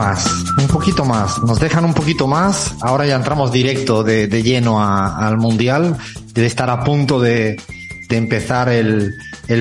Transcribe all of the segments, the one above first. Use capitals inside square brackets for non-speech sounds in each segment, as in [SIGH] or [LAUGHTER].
más, un poquito más. Nos dejan un poquito más. Ahora ya entramos directo de, lleno al Mundial. Debe estar a punto de, empezar el,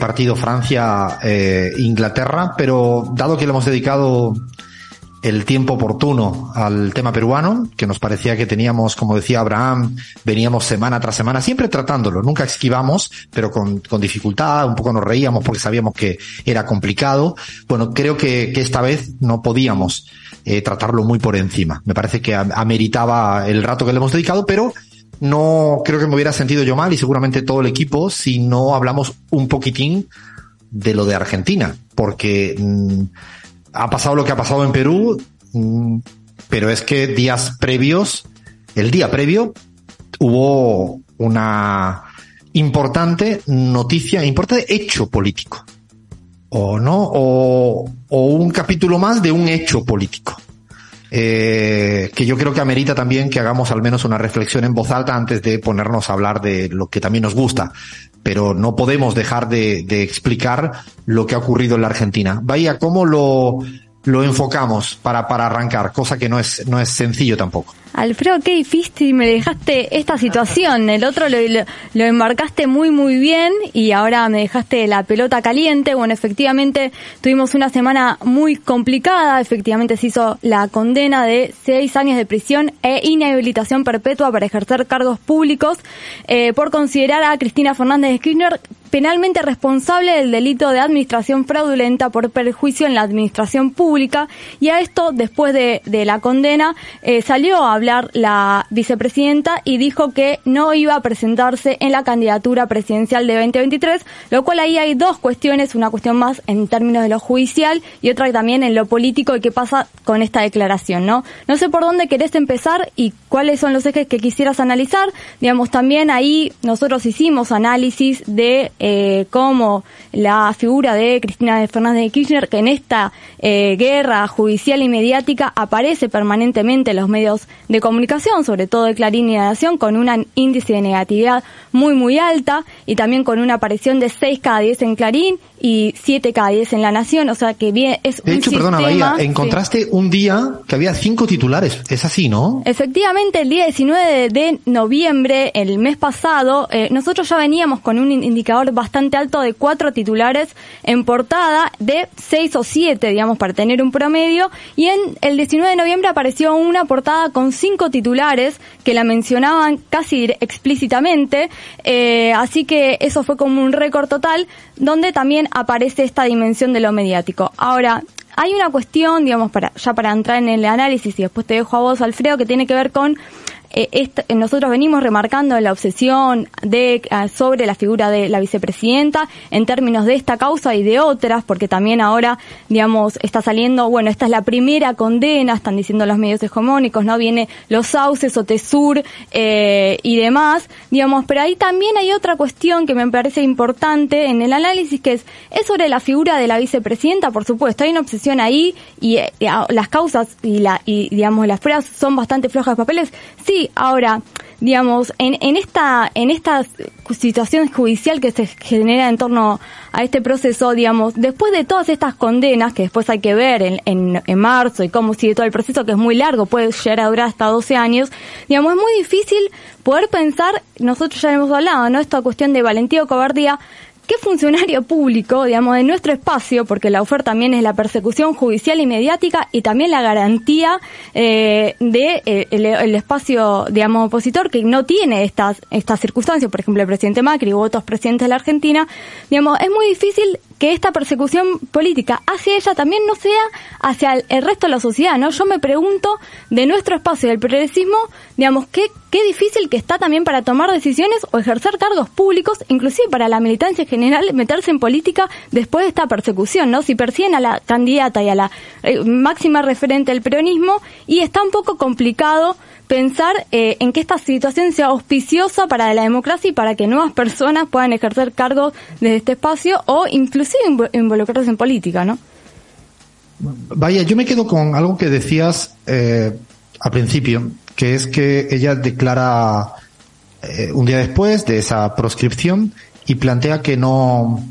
partido Francia-Inglaterra, pero dado que le hemos dedicado el tiempo oportuno al tema peruano, que nos parecía que teníamos, como decía Abraham, veníamos semana tras semana, siempre tratándolo, nunca esquivamos, pero con, con dificultad, un poco nos reíamos porque sabíamos que era complicado. Bueno, creo que, esta vez no podíamos eh, tratarlo muy por encima. Me parece que ameritaba el rato que le hemos dedicado, pero no creo que me hubiera sentido yo mal y seguramente todo el equipo si no hablamos un poquitín de lo de Argentina, porque mm, ha pasado lo que ha pasado en Perú, mm, pero es que días previos, el día previo, hubo una importante noticia, importante hecho político. O no, o, un capítulo más de un hecho político. Eh, que yo creo que amerita también que hagamos al menos una reflexión en voz alta antes de ponernos a hablar de lo que también nos gusta. Pero no podemos dejar de, explicar lo que ha ocurrido en la Argentina. Vaya, ¿cómo lo, lo enfocamos para, para arrancar? Cosa que no es, no es sencillo tampoco. Alfredo, qué difícil me dejaste esta situación. El otro lo, lo, embarcaste muy, muy bien y ahora me dejaste la pelota caliente. Bueno, efectivamente tuvimos una semana muy complicada. Efectivamente se hizo la condena de seis años de prisión e inhabilitación perpetua para ejercer cargos públicos eh, por considerar a Cristina Fernández de Kirchner penalmente responsable del delito de administración fraudulenta por perjuicio en la administración pública y a esto después de, de la condena eh, salió a hablar la vicepresidenta y dijo que no iba a presentarse en la candidatura presidencial de 2023, lo cual ahí hay dos cuestiones, una cuestión más en términos de lo judicial y otra también en lo político y qué pasa con esta declaración, ¿no? No sé por dónde querés empezar y cuáles son los ejes que quisieras analizar. Digamos, también ahí nosotros hicimos análisis de eh, cómo la figura de Cristina Fernández de Kirchner, que en esta eh, guerra judicial y mediática aparece permanentemente en los medios de comunicación, sobre todo de Clarín y de Nación, con un índice de negatividad muy, muy alta y también con una aparición de 6 cada 10 en Clarín y 7 cada 10 en La Nación, o sea que bien es De hecho, perdona, Bahía, encontraste un día que había 5 titulares, es así, ¿no? Efectivamente, el día 19 de noviembre, el mes pasado, eh, nosotros ya veníamos con un indicador bastante alto de 4 titulares en portada de 6 o 7, digamos, para tener un promedio, y en el 19 de noviembre apareció una portada con cinco titulares que la mencionaban casi explícitamente, eh, así que eso fue como un récord total, donde también aparece esta dimensión de lo mediático. Ahora, hay una cuestión, digamos, para, ya para entrar en el análisis y después te dejo a vos, Alfredo, que tiene que ver con eh, nosotros venimos remarcando la obsesión de ah, sobre la figura de la vicepresidenta en términos de esta causa y de otras, porque también ahora, digamos, está saliendo, bueno, esta es la primera condena, están diciendo los medios hegemónicos, ¿no? Viene los sauces, Otesur eh, y demás, digamos, pero ahí también hay otra cuestión que me parece importante en el análisis, que es, es sobre la figura de la vicepresidenta, por supuesto, hay una obsesión ahí y, eh, las causas y, la, y, digamos, las pruebas son bastante flojas de papeles, sí, ahora, digamos, en, en esta en esta situación judicial que se genera en torno a este proceso, digamos, después de todas estas condenas que después hay que ver en, en, marzo y cómo sigue todo el proceso que es muy largo, puede llegar a durar hasta 12 años, digamos, es muy difícil poder pensar, nosotros ya hemos hablado, ¿no? Esta cuestión de valentía o cobardía, ¿Qué funcionario público, digamos, de nuestro espacio, porque la oferta también es la persecución judicial y mediática y también la garantía eh, de eh, el, espacio, digamos, opositor que no tiene estas estas circunstancias, por ejemplo, el presidente Macri u otros presidentes de la Argentina, digamos, es muy difícil que esta persecución política hacia ella también no sea hacia el, resto de la sociedad, ¿no? Yo me pregunto de nuestro espacio del progresismo, digamos, qué, qué difícil que está también para tomar decisiones o ejercer cargos públicos, inclusive para la militancia general, meterse en política después de esta persecución, ¿no? Si persiguen a la candidata y a la eh, máxima referente del peronismo y está un poco complicado pensar eh, en que esta situación sea auspiciosa para la democracia y para que nuevas personas puedan ejercer cargos desde este espacio o inclusive involucrarse en política, ¿no? Vaya, yo me quedo con algo que decías eh, al principio, que es que ella declara eh, un día después de esa proscripción y plantea que no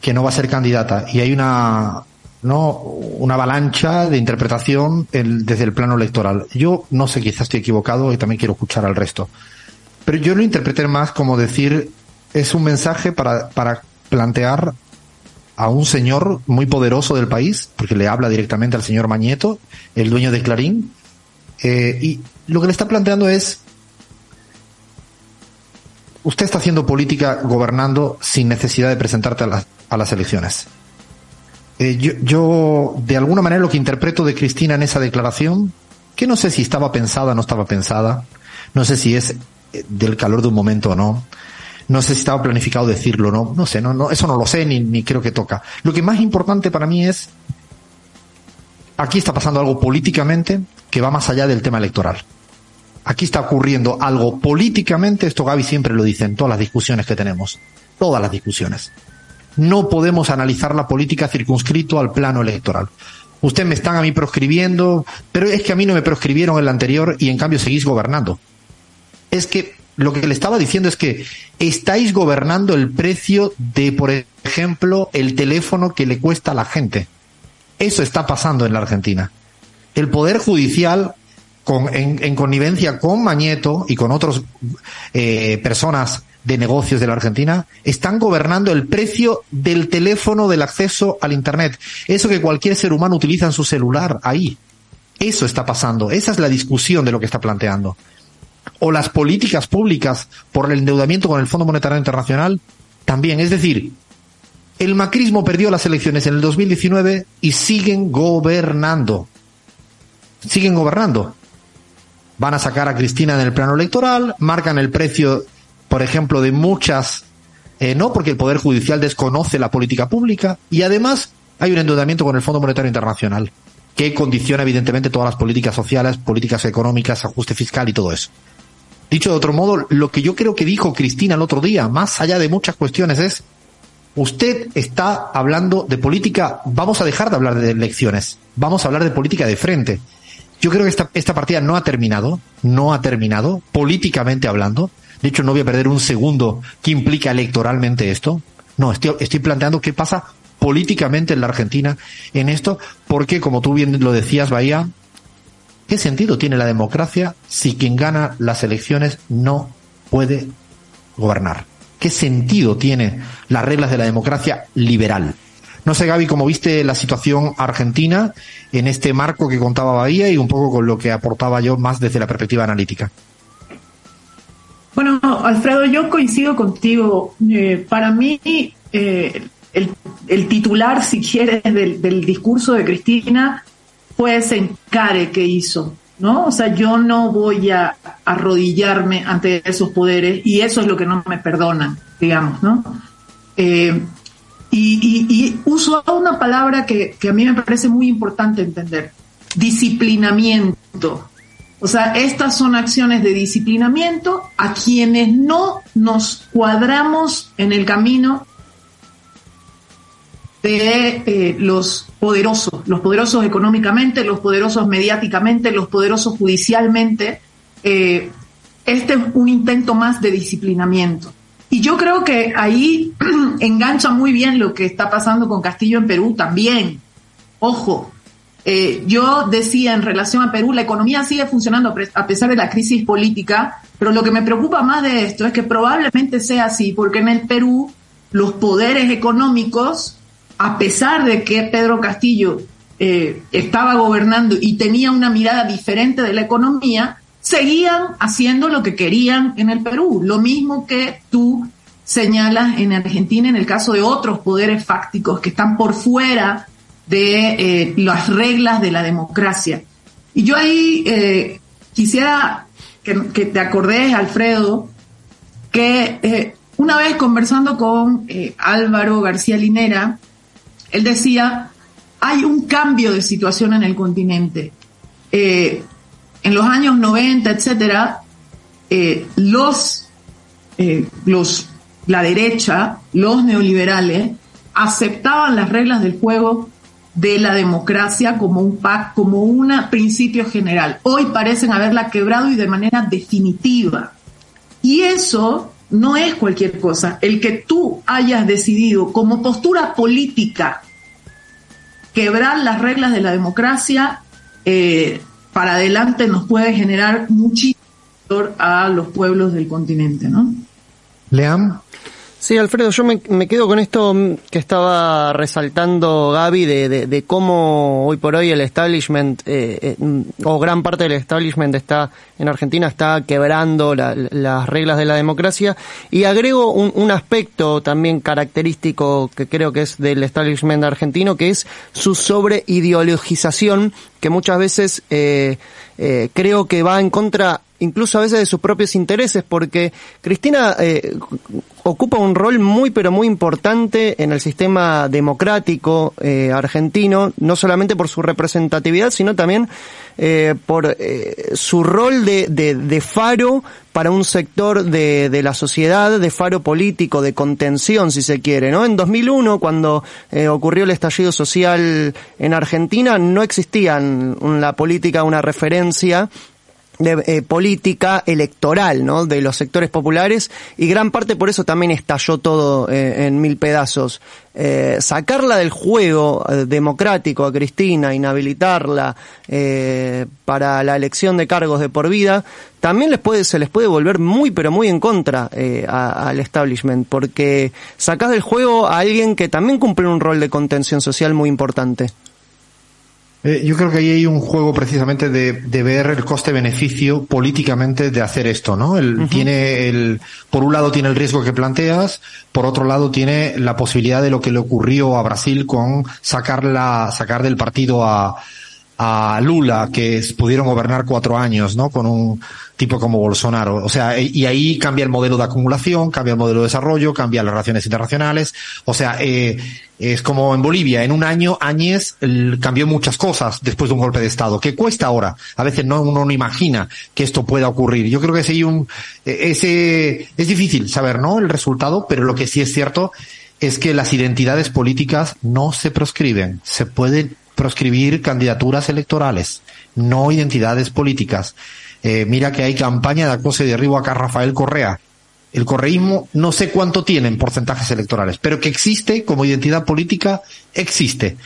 que no va a ser candidata y hay una ¿no? Una avalancha de interpretación desde el plano electoral. Yo no sé, quizás estoy equivocado y también quiero escuchar al resto. Pero yo lo interpreté más como decir, es un mensaje para, para plantear a un señor muy poderoso del país, porque le habla directamente al señor Mañeto, el dueño de Clarín, eh, y lo que le está planteando es, usted está haciendo política gobernando sin necesidad de presentarte a las, a las elecciones. Eh, yo, yo, de alguna manera, lo que interpreto de Cristina en esa declaración, que no sé si estaba pensada o no estaba pensada, no sé si es eh, del calor de un momento o no, no sé si estaba planificado decirlo, no, no sé, no, no, eso no lo sé ni, ni creo que toca. Lo que más importante para mí es, aquí está pasando algo políticamente que va más allá del tema electoral. Aquí está ocurriendo algo políticamente, esto Gaby siempre lo dice en todas las discusiones que tenemos, todas las discusiones. No podemos analizar la política circunscrito al plano electoral. Usted me están a mí proscribiendo, pero es que a mí no me proscribieron en la anterior y en cambio seguís gobernando. Es que lo que le estaba diciendo es que estáis gobernando el precio de, por ejemplo, el teléfono que le cuesta a la gente. Eso está pasando en la Argentina. El Poder Judicial, con, en, connivencia con Mañeto y con otras eh, personas de negocios de la Argentina, están gobernando el precio del teléfono del acceso al Internet. Eso que cualquier ser humano utiliza en su celular, ahí. Eso está pasando. Esa es la discusión de lo que está planteando o las políticas públicas por el endeudamiento con el Fondo Monetario Internacional también. Es decir, el macrismo perdió las elecciones en el 2019 y siguen gobernando. Siguen gobernando. Van a sacar a Cristina en el plano electoral, marcan el precio, por ejemplo, de muchas, eh, no porque el Poder Judicial desconoce la política pública y además hay un endeudamiento con el Fondo Monetario Internacional que condiciona evidentemente todas las políticas sociales, políticas económicas, ajuste fiscal y todo eso. Dicho de otro modo, lo que yo creo que dijo Cristina el otro día, más allá de muchas cuestiones, es, usted está hablando de política, vamos a dejar de hablar de elecciones, vamos a hablar de política de frente. Yo creo que esta, esta partida no ha terminado, no ha terminado, políticamente hablando. De hecho, no voy a perder un segundo que implica electoralmente esto. No, estoy, estoy planteando qué pasa políticamente en la Argentina en esto, porque como tú bien lo decías, Bahía, ¿Qué sentido tiene la democracia si quien gana las elecciones no puede gobernar? ¿Qué sentido tiene las reglas de la democracia liberal? No sé, Gaby, cómo viste la situación argentina en este marco que contaba Bahía y un poco con lo que aportaba yo más desde la perspectiva analítica. Bueno, Alfredo, yo coincido contigo. Eh, para mí, eh, el, titular, si quieres, del discurso de Cristina fue ese encare que hizo, ¿no? O sea, yo no voy a arrodillarme ante esos poderes y eso es lo que no me perdonan, digamos, ¿no? Eh, y, uso una palabra que, que a mí me parece muy importante entender, disciplinamiento. O sea, estas son acciones de disciplinamiento a quienes no nos cuadramos en el camino de eh, los poderosos, los poderosos económicamente, los poderosos mediáticamente, los poderosos judicialmente. Eh, este es un intento más de disciplinamiento. Y yo creo que ahí [CLEARS THROAT] engancha muy bien lo que está pasando con Castillo en Perú también. Ojo, eh, yo decía en relación a Perú, la economía sigue funcionando a pesar de la crisis política, pero lo que me preocupa más de esto es que probablemente sea así, porque en el Perú los poderes económicos a pesar de que Pedro Castillo eh, estaba gobernando y tenía una mirada diferente de la economía, seguían haciendo lo que querían en el Perú. Lo mismo que tú señalas en Argentina en el caso de otros poderes fácticos que están por fuera de eh, las reglas de la democracia. Y yo ahí eh, quisiera que, te acordes, Alfredo, que una vez conversando con Álvaro García Linera, él decía, hay un cambio de situación en el continente. Eh, en los años 90, etcétera, eh, los, eh, los, la derecha, los neoliberales, aceptaban las reglas del juego de la democracia como un pac, como un principio general. Hoy parecen haberla quebrado y de manera definitiva. Y eso no es cualquier cosa. El que tú hayas decidido como postura política quebrar las reglas de la democracia eh, para adelante nos puede generar muchísimo dolor a los pueblos del continente, ¿no? Leam. Sí, Alfredo, yo me, quedo con esto que estaba resaltando Gaby de, de, cómo hoy por hoy el establishment, eh, eh, o gran parte del establishment está en Argentina, está quebrando las reglas de la democracia. Y agrego un, un, aspecto también característico que creo que es del establishment argentino, que es su sobreideologización, que muchas veces eh, creo que va en contra incluso a veces de sus propios intereses, porque Cristina eh, ocupa un rol muy pero muy importante en el sistema democrático eh, argentino, no solamente por su representatividad, sino también eh, por eh, su rol de, de, faro para un sector de, de, la sociedad, de faro político, de contención, si se quiere, ¿no? En 2001, cuando ocurrió el estallido social en Argentina, no existía en la política una referencia de eh, política electoral, ¿no? De los sectores populares y gran parte por eso también estalló todo eh, en mil pedazos. Eh, sacarla del juego democrático a Cristina, inhabilitarla para la elección de cargos de por vida, también les puede, se les puede volver muy pero muy en contra al establishment, porque sacás del juego a alguien que también cumple un rol de contención social muy importante. Eh, yo creo que ahí hay un juego precisamente de, de ver el coste-beneficio políticamente de hacer esto, ¿no? El, Tiene el, por un lado tiene el riesgo que planteas, por otro lado tiene la posibilidad de lo que le ocurrió a Brasil con sacar la, sacar del partido a, a Lula, que pudieron gobernar cuatro años, ¿no? Con un tipo como Bolsonaro. O sea, y ahí cambia el modelo de acumulación, cambia el modelo de desarrollo, cambia las relaciones internacionales. O sea, eh, es como en Bolivia, en un año, Áñez cambió muchas cosas después de un golpe de Estado. ¿Qué cuesta ahora? A veces no, uno no imagina que esto pueda ocurrir. Yo creo que un, e, ese, es difícil saber, ¿no? El resultado, pero lo que sí es cierto es que las identidades políticas no se proscriben. Se pueden proscribir candidaturas electorales, no identidades políticas. Eh, mira que hay campaña de acoso y derribo acá Rafael Correa. El correísmo no sé cuánto tiene en porcentajes electorales, pero que existe como identidad política, existe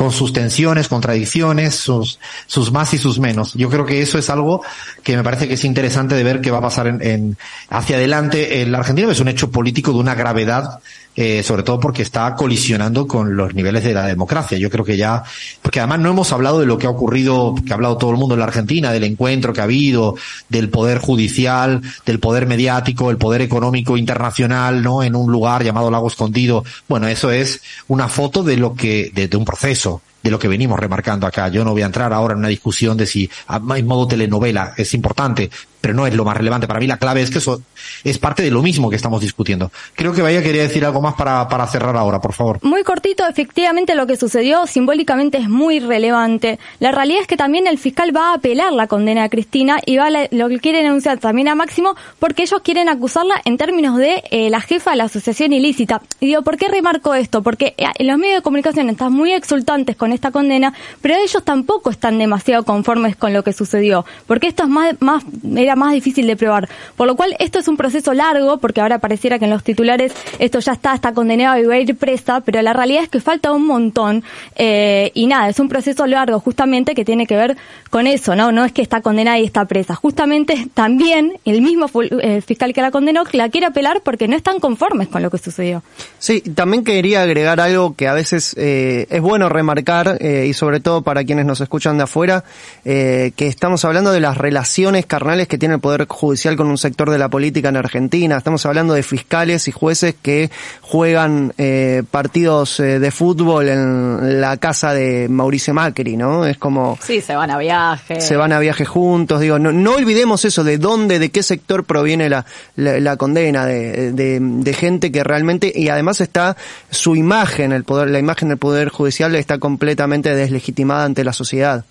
con sus tensiones, contradicciones, sus, sus más y sus menos. Yo creo que eso es algo que me parece que es interesante de ver qué va a pasar en, hacia adelante en la Argentina. Es un hecho político de una gravedad eh, sobre todo porque está colisionando con los niveles de la democracia. Yo creo que ya, porque además no hemos hablado de lo que ha ocurrido, que ha hablado todo el mundo en la Argentina, del encuentro que ha habido, del poder judicial, del poder mediático, el poder económico internacional, ¿no? En un lugar llamado Lago Escondido. Bueno, eso es una foto de lo que, de un proceso Russell de lo que venimos remarcando acá. Yo no voy a entrar ahora en una discusión de si en modo telenovela es importante, pero no es lo más relevante. Para mí la clave es que eso es parte de lo mismo que estamos discutiendo. Creo que Vaya quería decir algo más para, para cerrar ahora, por favor. Muy cortito, efectivamente lo que sucedió simbólicamente es muy relevante. La realidad es que también el fiscal va a apelar la condena a Cristina y va lo que quiere denunciar también a Máximo porque ellos quieren acusarla en términos de eh, la jefa de la asociación ilícita. Y digo, ¿por qué remarco esto? Porque en eh, los medios de comunicación están muy exultantes con esta condena, pero ellos tampoco están demasiado conformes con lo que sucedió, porque esto es más, más más difícil de probar. Por lo cual, esto es un proceso largo, porque ahora pareciera que en los titulares esto ya está, está condenado y va a ir presa, pero la realidad es que falta un montón. Eh, y nada, es un proceso largo justamente que tiene que ver con eso, ¿no? No es que está condenada y está presa. Justamente también el mismo eh, fiscal que la condenó la quiere apelar porque no están conformes con lo que sucedió. Sí, también quería agregar algo que a veces eh, es bueno remarcar, y sobre todo para quienes nos escuchan de afuera, que estamos hablando de las relaciones carnales que tiene el Poder Judicial con un sector de la política en Argentina. Estamos hablando de fiscales y jueces que juegan eh, partidos eh, de fútbol en la casa de Mauricio Macri, ¿no? Es como... Sí, se van a viaje. Se van a viaje juntos. Digo, no, no olvidemos eso, de dónde, de qué sector proviene la, la, condena, de, de, de, gente que realmente... Y además está su imagen, el poder, la imagen del Poder Judicial está completamente deslegitimada ante la sociedad.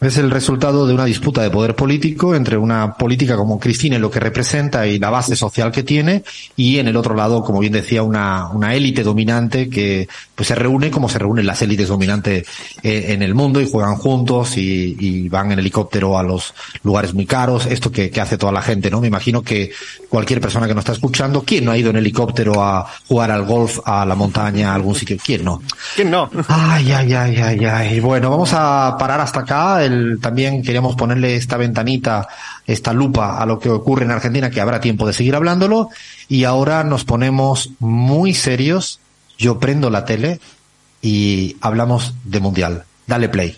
Es el resultado de una disputa de poder político entre una política como Cristina en lo que representa y la base social que tiene y en el otro lado, como bien decía, una, una élite dominante que pues se reúne como se reúnen las élites dominantes en el mundo y juegan juntos y, y, van en helicóptero a los lugares muy caros. Esto que, que hace toda la gente, ¿no? Me imagino que cualquier persona que nos está escuchando, ¿quién no ha ido en helicóptero a jugar al golf, a la montaña, a algún sitio? ¿Quién no? ¿Quién no? Ay, ay, ay, ay, ay. Bueno, vamos a parar hasta acá también queríamos ponerle esta ventanita, esta lupa a lo que ocurre en Argentina, que habrá tiempo de seguir hablándolo. Y ahora nos ponemos muy serios. Yo prendo la tele y hablamos de Mundial. Dale play.